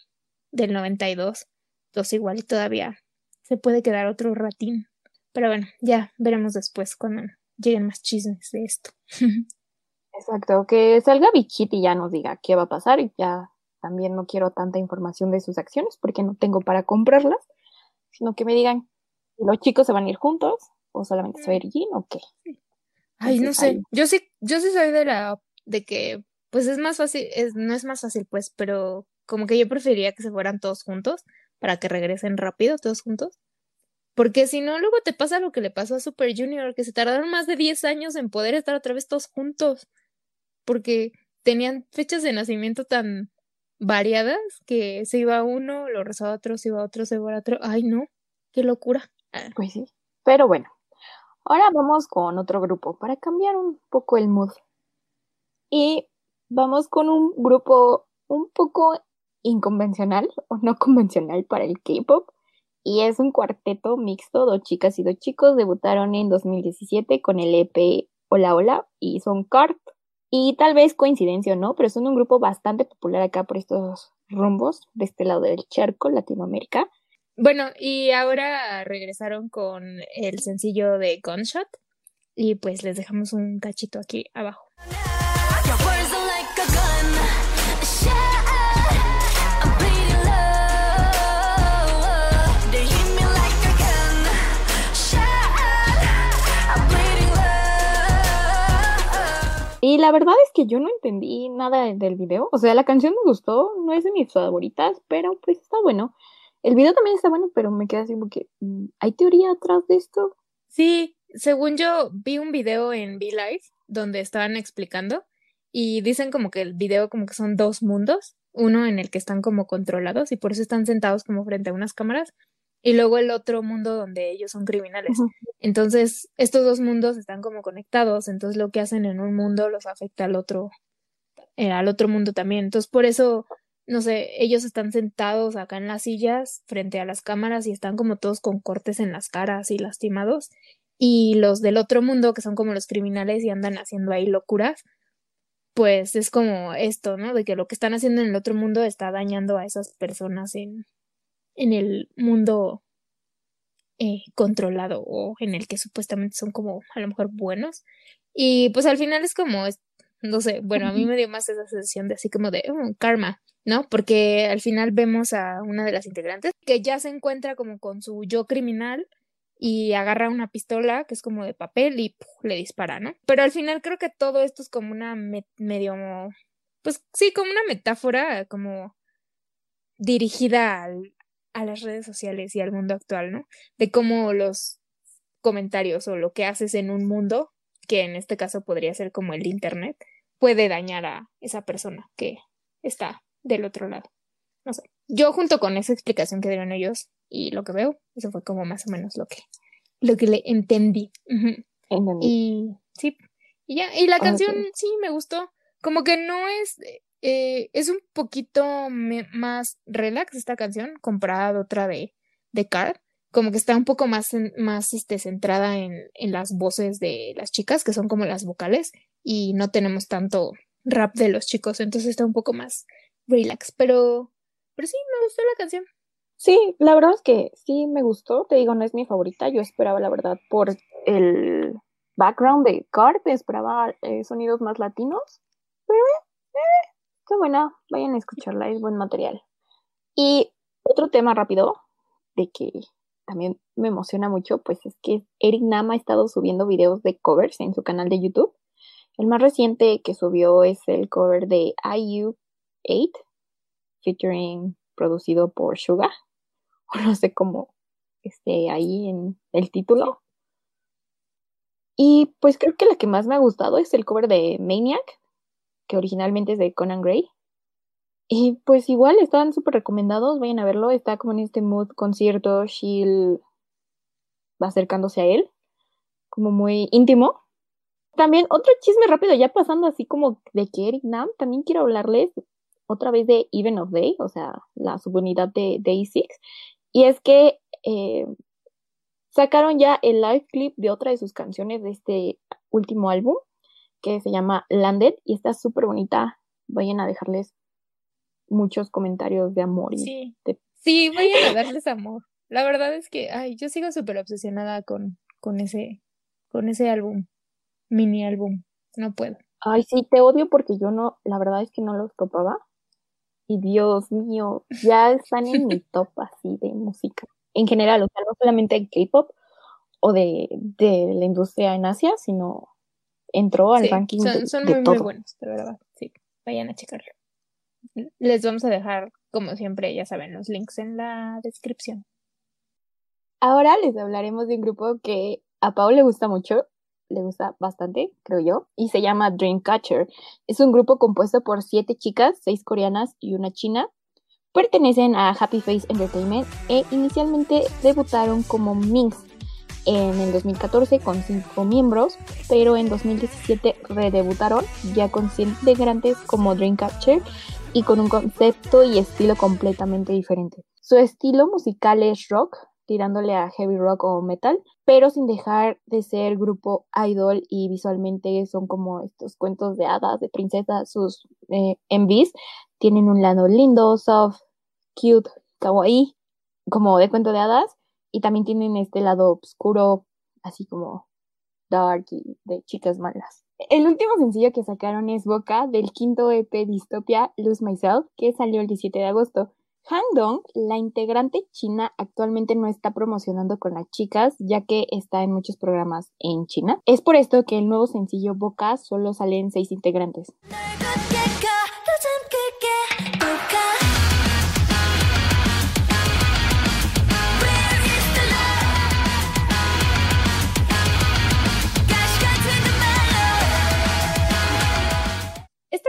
A: del 92. Entonces igual y todavía se puede quedar otro ratín. Pero bueno, ya veremos después cuando lleguen más chismes de esto.
B: Exacto, que salga Bichit y ya nos diga qué va a pasar y ya también no quiero tanta información de sus acciones porque no tengo para comprarlas, sino que me digan si los chicos se van a ir juntos o solamente se va a ir Jin o qué.
A: Ay, no sé.
B: ahí-
A: Yo sí, yo sí soy de la de que pues es más fácil, es, no es más fácil pues, pero como que yo preferiría que se fueran todos juntos para que regresen rápido todos juntos. Porque si no, luego te pasa lo que le pasó a Super Junior, que se tardaron más de 10 años en poder estar otra vez todos juntos. Porque tenían fechas de nacimiento tan variadas que se iba uno, lo rezaba otro, se iba otro, se iba otro. Ay, no, qué locura. Ah,
B: Pues sí. Pero bueno, ahora vamos con otro grupo para cambiar un poco el mood. Y vamos con un grupo un poco inconvencional o no convencional para el K-pop. Y es un cuarteto mixto, dos chicas y dos chicos. Debutaron en 2017 con el EP Hola Hola y son Cart. Y tal vez coincidencia o no, pero son un grupo bastante popular acá por estos rumbos de este lado del charco, Latinoamérica.
A: Bueno, y ahora regresaron con el sencillo de Gunshot y pues les dejamos un cachito aquí abajo.
B: Y la verdad es que yo no entendí nada del video. O sea, la canción me gustó, no es de mis favoritas, pero pues está bueno. El video también está bueno, pero me queda así como que, mm, ¿hay teoría atrás de esto?
A: Sí, según yo vi un video en V Live donde estaban explicando y dicen como que el video como que son dos mundos, uno en el que están como controlados y por eso están sentados como frente a unas cámaras y luego el otro mundo donde ellos son criminales. Entonces, estos dos mundos están como conectados, entonces lo que hacen en un mundo los afecta al otro, eh, al otro mundo también. Entonces, por eso, no sé, ellos están sentados acá en las sillas frente a las cámaras y están como todos con cortes en las caras y lastimados. Y los del otro mundo, que son como los criminales y andan haciendo ahí locuras, pues es como esto, ¿no? De que lo que están haciendo en el otro mundo está dañando a esas personas en, en el mundo eh, controlado o en el que supuestamente son como a lo mejor buenos. Y pues al final es como, es- no sé, bueno, a mí me dio más esa sensación de así como de "Oh, karma, ¿no? Porque al final vemos a una de las integrantes que ya se encuentra como con su yo criminal y agarra una pistola que es como de papel y ¡puf! le dispara, ¿no? Pero al final creo que todo esto es como una me- medio, pues sí, como una metáfora como dirigida al- a las redes sociales y al mundo actual, ¿no? De cómo los comentarios o lo que haces en un mundo, que en este caso podría ser como el internet, puede dañar a esa persona que está del otro lado. No sé. Yo junto con esa explicación que dieron ellos y lo que veo, eso fue como más o menos lo que, lo que le entendí. Y sí, y ya, y la
B: Ok.
A: canción sí me gustó. Como que no es, eh, es un poquito más relax esta canción comparada otra de, de Card. Como que está un poco más, más este, centrada en, en las voces de las chicas, que son como las vocales, y no tenemos tanto rap de los chicos, entonces está un poco más relax. Pero, pero sí, me gustó la canción.
B: Sí, la verdad es que sí me gustó. Te digo, no es mi favorita. Yo esperaba, la verdad, por el background de Card, esperaba eh, sonidos más latinos. Pero, eh, eh, qué buena. Vayan a escucharla, es buen material. Y otro tema rápido, de que también me emociona mucho, pues es que Eric Nam ha estado subiendo videos de covers en su canal de YouTube. El más reciente que subió es el cover de IU8, featuring producido por Suga o no sé cómo esté ahí en el título. Y pues creo que la que más me ha gustado es el cover de Maniac, que originalmente es de Conan Gray. Y pues igual estaban súper recomendados, vayan a verlo, está como en este mood concierto, Shield va acercándose a él, como muy íntimo. También otro chisme rápido, ya pasando así como de que Eric Nam, también quiero hablarles otra vez de Even of Day, o sea, la subunidad de Day 6. Y es que eh, sacaron ya el live clip de otra de sus canciones de este último álbum, que se llama Landed, y está súper bonita. Vayan a dejarles muchos comentarios de amor. Y
A: Sí,
B: de-
A: sí, vayan a darles amor. La verdad es que, ay, yo sigo súper obsesionada con, con ese, con ese álbum, mini álbum. No puedo.
B: Ay, sí, te odio porque yo no, la verdad es que no los topaba. Y Dios mío, ya están en mi top así de música. En general, o sea, no solamente en K-pop o de, de la industria en Asia, sino entró al
A: Sí,
B: ranking
A: son, son
B: de
A: muy, muy
B: todo.
A: buenos, de verdad. Sí, vayan a checarlo. Les vamos a dejar, como siempre, ya saben, los links en la descripción.
B: Ahora les hablaremos de un grupo que a Pau le gusta mucho, le gusta bastante, creo yo, y se llama Dreamcatcher. Es un grupo compuesto por siete chicas, seis coreanas y una china. Pertenecen a Happy Face Entertainment e inicialmente debutaron como Minx en el 2014 con cinco miembros, pero en 2017 redebutaron ya con 100 integrantes como Dreamcatcher y con un concepto y estilo completamente diferente. Su estilo musical es rock, tirándole a heavy rock o metal, pero sin dejar de ser grupo idol y visualmente son como estos cuentos de hadas, de princesas, sus eh, tienen un lado lindo, soft, cute, kawaii, como de cuento de hadas, y también tienen este lado oscuro, así como dark y de chicas malas. El último sencillo que sacaron es Boca del quinto EP Dystopia Lose Myself, que salió el 17 de agosto. Han Dong, la integrante china, actualmente no está promocionando con las chicas, ya que está en muchos programas en China. Es por esto que el nuevo sencillo Boca solo sale en seis integrantes.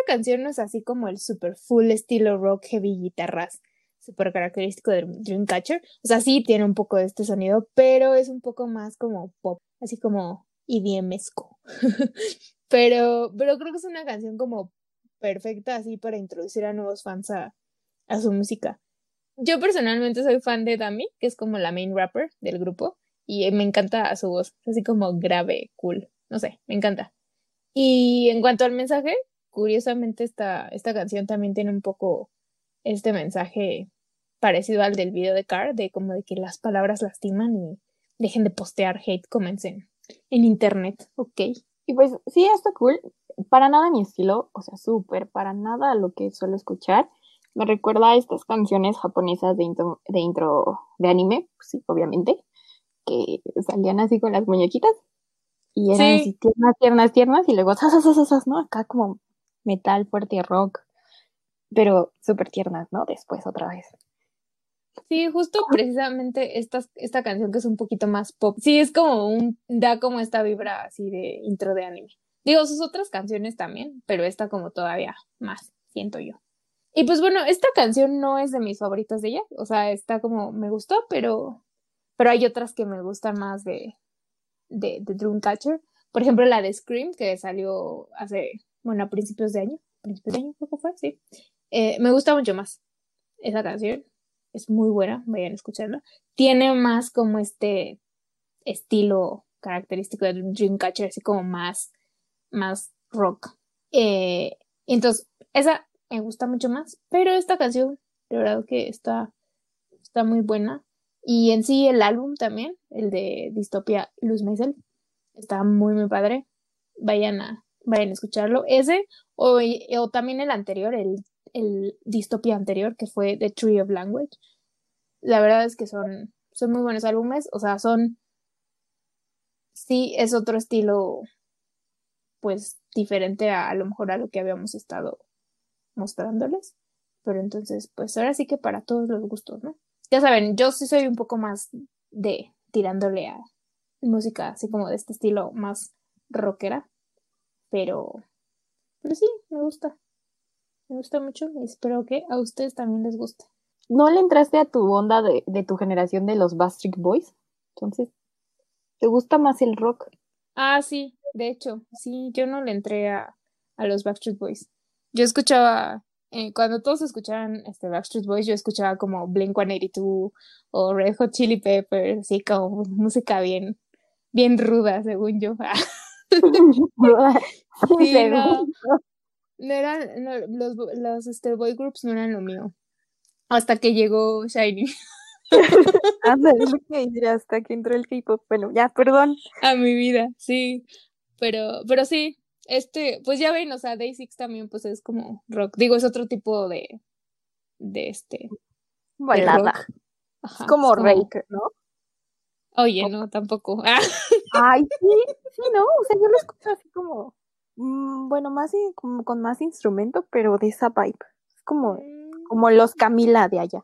A: Canción no es así como el super full estilo rock, heavy guitarras, súper característico de Dreamcatcher. O sea, sí tiene un poco de este sonido, pero es un poco más como pop, así como EDMesco. pero, pero creo que es una canción como perfecta así para introducir a nuevos fans a, a su música. Yo personalmente soy fan de Dami, que es como la main rapper del grupo, y me encanta su voz, así como grave, cool, no sé, me encanta. Y en cuanto al mensaje, curiosamente esta, esta canción también tiene un poco este mensaje parecido al del video de Car, de como de que las palabras lastiman y dejen de postear hate comments en, en internet, ¿ok?
B: Y pues sí, está cool. Para nada mi estilo, o sea, súper, para nada lo que suelo escuchar. Me recuerda a estas canciones japonesas de intro de, intro de anime, pues sí, obviamente, que salían así con las muñequitas y eran
A: Sí.
B: así tiernas, tiernas, tiernas y luego, zas, zas, zas, ¿no? Acá como metal fuerte rock, pero súper tiernas, ¿no? Después otra vez.
A: Sí, justo precisamente esta, esta canción que es un poquito más pop. Sí, es como un, da como esta vibra así de intro de anime. Digo, sus otras canciones también, pero esta como todavía más, siento yo. Y pues bueno, esta canción no es de mis favoritas de ella, o sea, está como, me gustó, pero, pero hay otras que me gustan más de, de, de Dreamcatcher. Por ejemplo, la de Scream, que salió hace, bueno, a principios de año, principios de año que fue, sí. Eh, me gusta mucho más esa canción es muy buena, vayan a escucharla. Tiene más como este estilo característico de Dreamcatcher, así como más, más rock. Eh, entonces, esa me gusta mucho más, pero esta canción, de verdad que está, está muy buena. Y en sí el álbum también, el de Distopia Luz Maisel, está muy, muy padre. Vayan a, vayan a escucharlo. Ese, o, o también el anterior, el el distopia anterior, que fue The Tree of Language. La verdad es que son, son muy buenos álbumes, o sea, son, sí, es otro estilo, pues, diferente a lo mejor a lo que habíamos estado mostrándoles, pero entonces, pues, ahora sí que para todos los gustos, ¿no? Ya saben, yo sí soy un poco más de tirándole a música así como de este estilo más rockera, pero, pero sí, me gusta. Me gusta mucho y espero que a ustedes también les guste.
B: ¿No le entraste a tu onda de, de tu generación de los Backstreet Boys? Entonces, ¿te gusta más el rock?
A: Ah, sí, de hecho, sí, yo no le entré a, a los Backstreet Boys. Yo escuchaba, eh, cuando todos escuchaban este Backstreet Boys, yo escuchaba como Blink 182 o Red Hot Chili Peppers, así como música bien, bien ruda, según yo. Sí, no. No eran, no, los, los este, boy groups no eran lo mío. Hasta que llegó Shiny
B: hasta que entró el K-pop. Bueno, ya, perdón.
A: a mi vida, sí. Pero, pero sí, este, pues ya ven, o sea, Day Six también, pues es como rock. Digo, es otro tipo de, de este,
B: Balada.
A: Ajá,
B: Es como
A: es
B: Rake, ¿no?
A: Oye, no, tampoco. Ah,
B: Ay, sí, sí, ¿no? O sea, yo lo escucho así como, mm, bueno, más como con más instrumento, pero de esa vibe. Es como,
A: mm,
B: como los Camila de allá.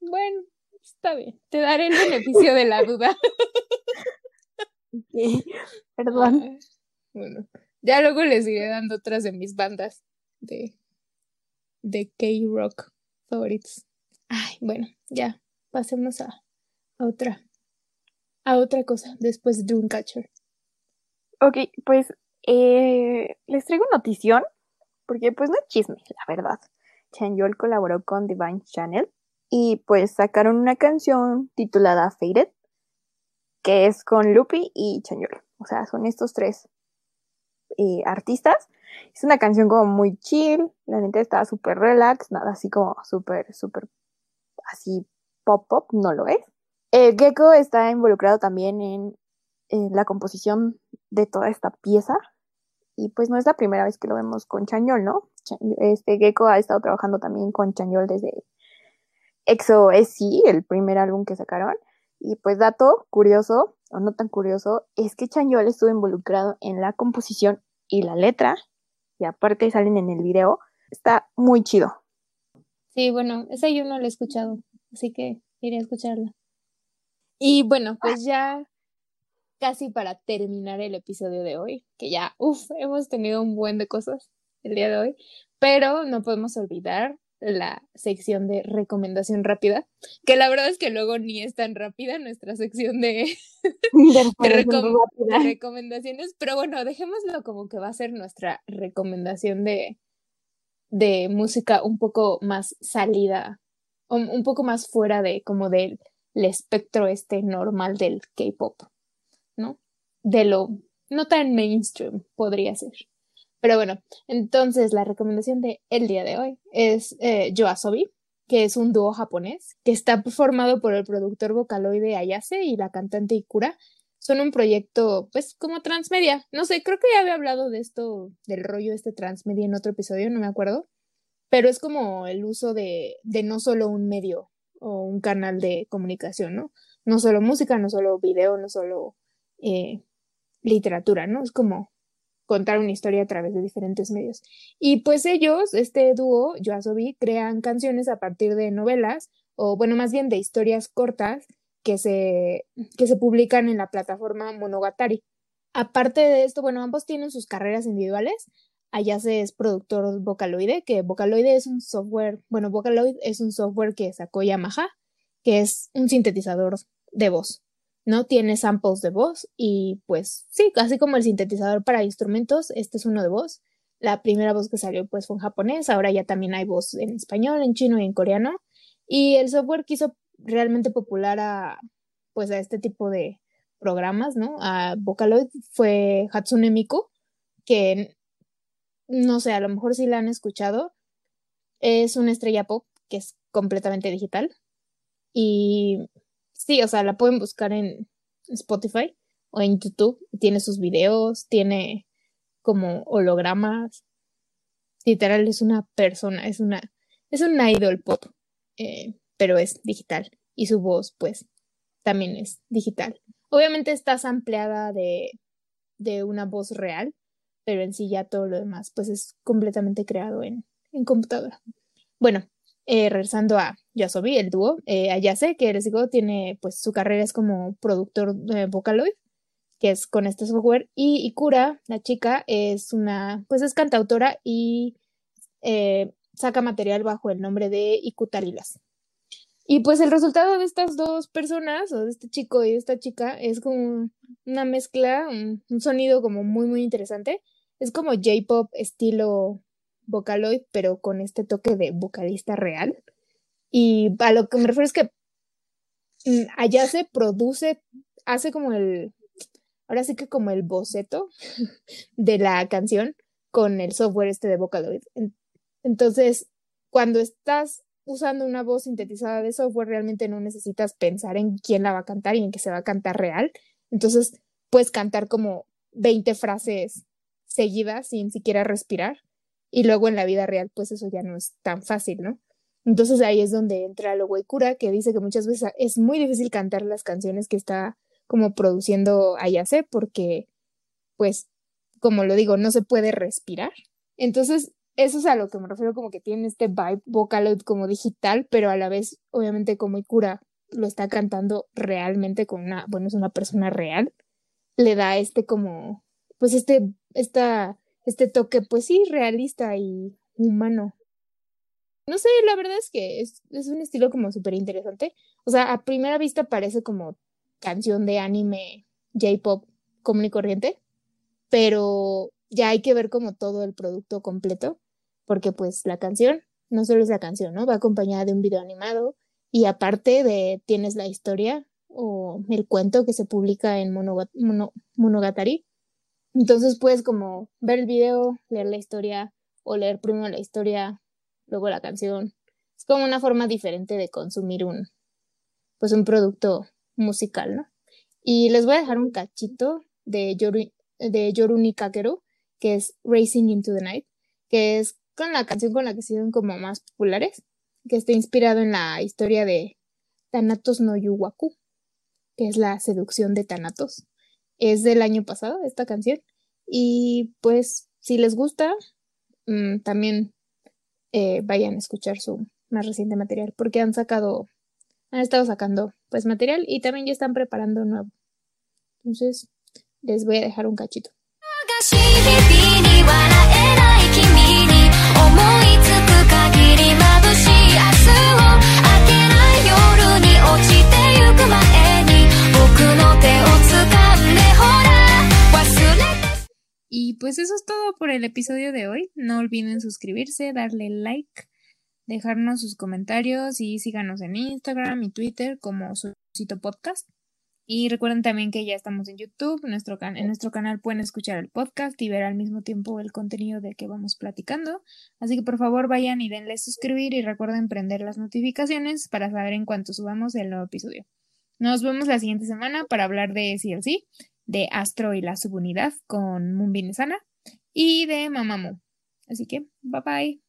A: bueno, está bien. Te daré el beneficio de la duda.
B: Sí, Perdón.
A: Ah, Bueno, ya luego les iré dando otras de mis bandas de, de K-rock favoritos. Ay, bueno, ya, pasemos a, a otra, a otra cosa después de Dreamcatcher.
B: Ok, pues eh, les traigo notición, porque pues no es chisme, la verdad. Chanyeol colaboró con Divine Channel y pues sacaron una canción titulada Faded, que es con Lupi y Chanyeol. O sea, son estos tres eh, artistas. Es una canción como muy chill, la neta está súper relax, nada así como súper, súper así pop pop, no lo es. Eh, Gecko está involucrado también en, la composición de toda esta pieza. Y pues no es la primera vez que lo vemos con Chañol, ¿no? Este Gecko ha estado trabajando también con Chañol desde EXO SC, el primer álbum que sacaron. Y pues dato curioso, o no tan curioso, es que Chañol estuvo involucrado en la composición y la letra. Y aparte salen en el video. Está muy chido.
A: Sí, bueno, esa yo no la he escuchado, así que iré a escucharla. Y bueno, pues ya casi para terminar el episodio de hoy, que ya, uff, hemos tenido un buen de cosas el día de hoy, Pero no podemos olvidar la sección de recomendación rápida, que la verdad es que luego ni es tan rápida nuestra sección recom- de recomendaciones, pero bueno, dejémoslo como que va a ser nuestra recomendación de, de música un poco más salida, un, un poco más fuera de como del el espectro este normal del K-pop, ¿no? De lo no tan mainstream podría ser. Pero bueno, entonces la recomendación de el día de hoy es eh, Yoasobi, que es un dúo japonés que está formado por el productor vocaloide Ayase y la cantante Ikura. Son un proyecto, pues, como transmedia. No sé, creo que ya había hablado de esto, del rollo este transmedia en otro episodio, no me acuerdo. Pero es como el uso de, de no solo un medio o un canal de comunicación, ¿no? No solo música, no solo video, no solo eh, literatura, ¿no? Es como contar una historia a través de diferentes medios. Y pues ellos, este dúo, Yoasobi, crean canciones a partir de novelas, o bueno, más bien de historias cortas que se, que se publican en la plataforma Monogatari. Aparte de esto, bueno, ambos tienen sus carreras individuales. Ayase es productor Vocaloid, que Vocaloid es un software, bueno, Vocaloid es un software que sacó Yamaha, que es un sintetizador de voz. ¿no? Tiene samples de voz y pues sí, así como el sintetizador para instrumentos, este es uno de voz. La primera voz que salió pues fue en japonés, ahora ya también hay voz en español, en chino y en coreano. Y el software que hizo realmente popular a pues a este tipo de programas, ¿no? A Vocaloid fue Hatsune Miku, que no sé, a lo mejor sí la han escuchado. Es una estrella pop que es completamente digital. Y Sí, o sea, la pueden buscar en Spotify o en YouTube. Tiene sus videos, tiene como hologramas. Literal, es una persona, es una, es un idol pop, eh, pero es digital. Y su voz, pues, también es digital. Obviamente está sampleada de, de una voz real, pero en sí ya todo lo demás, pues, es completamente creado en, en computadora. Bueno, eh, regresando a Yasobi, el dúo, eh, Ayase, que les digo, tiene pues su carrera es como productor de Vocaloid, que es con este software, y Ikura, la chica, es una, pues es cantautora y eh, saca material bajo el nombre de Ikutarilas. Y pues el resultado de estas dos personas, o de este chico y de esta chica, es como una mezcla, un, un sonido como muy, muy interesante. Es como J-pop estilo Vocaloid, pero con este toque de vocalista real. Y a lo que me refiero es que mm, allá se produce, hace como el, ahora sí que como el boceto de la canción con el software este de Vocaloid. En- Entonces, cuando estás usando una voz sintetizada de software, realmente no necesitas pensar en quién la va a cantar y en que se va a cantar real. Entonces, puedes cantar como 20 frases seguidas sin siquiera respirar. Y luego en la vida real, pues eso ya no es tan fácil, ¿no? Entonces ahí es donde entra lo Cura, que dice que muchas veces es muy difícil cantar las canciones que está como produciendo Ayase, porque, pues, como lo digo, no se puede respirar. Entonces, eso es a lo que me refiero, como que tiene este vibe Vocaloid como digital, pero a la vez, obviamente, como Ikura lo está cantando realmente con una, bueno, es una persona real, le da este como, pues este, esta, este toque, pues sí, realista y humano. No sé, la verdad es que es, es un estilo como súper interesante. O sea, a primera vista parece como canción de anime J-pop común y corriente, pero ya hay que ver como todo el producto completo, porque pues la canción no solo es la canción, ¿no? Va acompañada de un video animado y aparte de tienes la historia o el cuento que se publica en Monoga- Mono- Monogatari. Entonces puedes como ver el video, leer la historia o leer primero la historia, luego la canción. Es como una forma diferente de consumir un, pues un producto musical, ¿no? Y les voy a dejar un cachito de, Yoru, de Yoruni Kakeru, que es Racing into the Night, que es con la canción con la que se hicieron como más populares, que está inspirado en la historia de Thanatos no Yuwaku, que es la seducción de Thanatos. Es del año pasado esta canción. Y pues si les gusta, mm, también eh, vayan a escuchar su más reciente material, porque han sacado, han estado sacando pues material y también ya están preparando nuevo. Entonces, les voy a dejar un cachito. Y pues eso es todo por el episodio de hoy. No olviden suscribirse, darle like, dejarnos sus comentarios y síganos en Instagram y Twitter como Susito Podcast. Y recuerden también que ya estamos en YouTube. Nuestro can- en nuestro canal pueden escuchar el podcast y ver al mismo tiempo el contenido de que vamos platicando. Así que por favor vayan y denle suscribir y recuerden prender las notificaciones para saber en cuanto subamos el nuevo episodio. Nos vemos la siguiente semana para hablar de CLC, de Astro y la subunidad con Moonbin Sana y de Mamamoo. Así que, bye bye.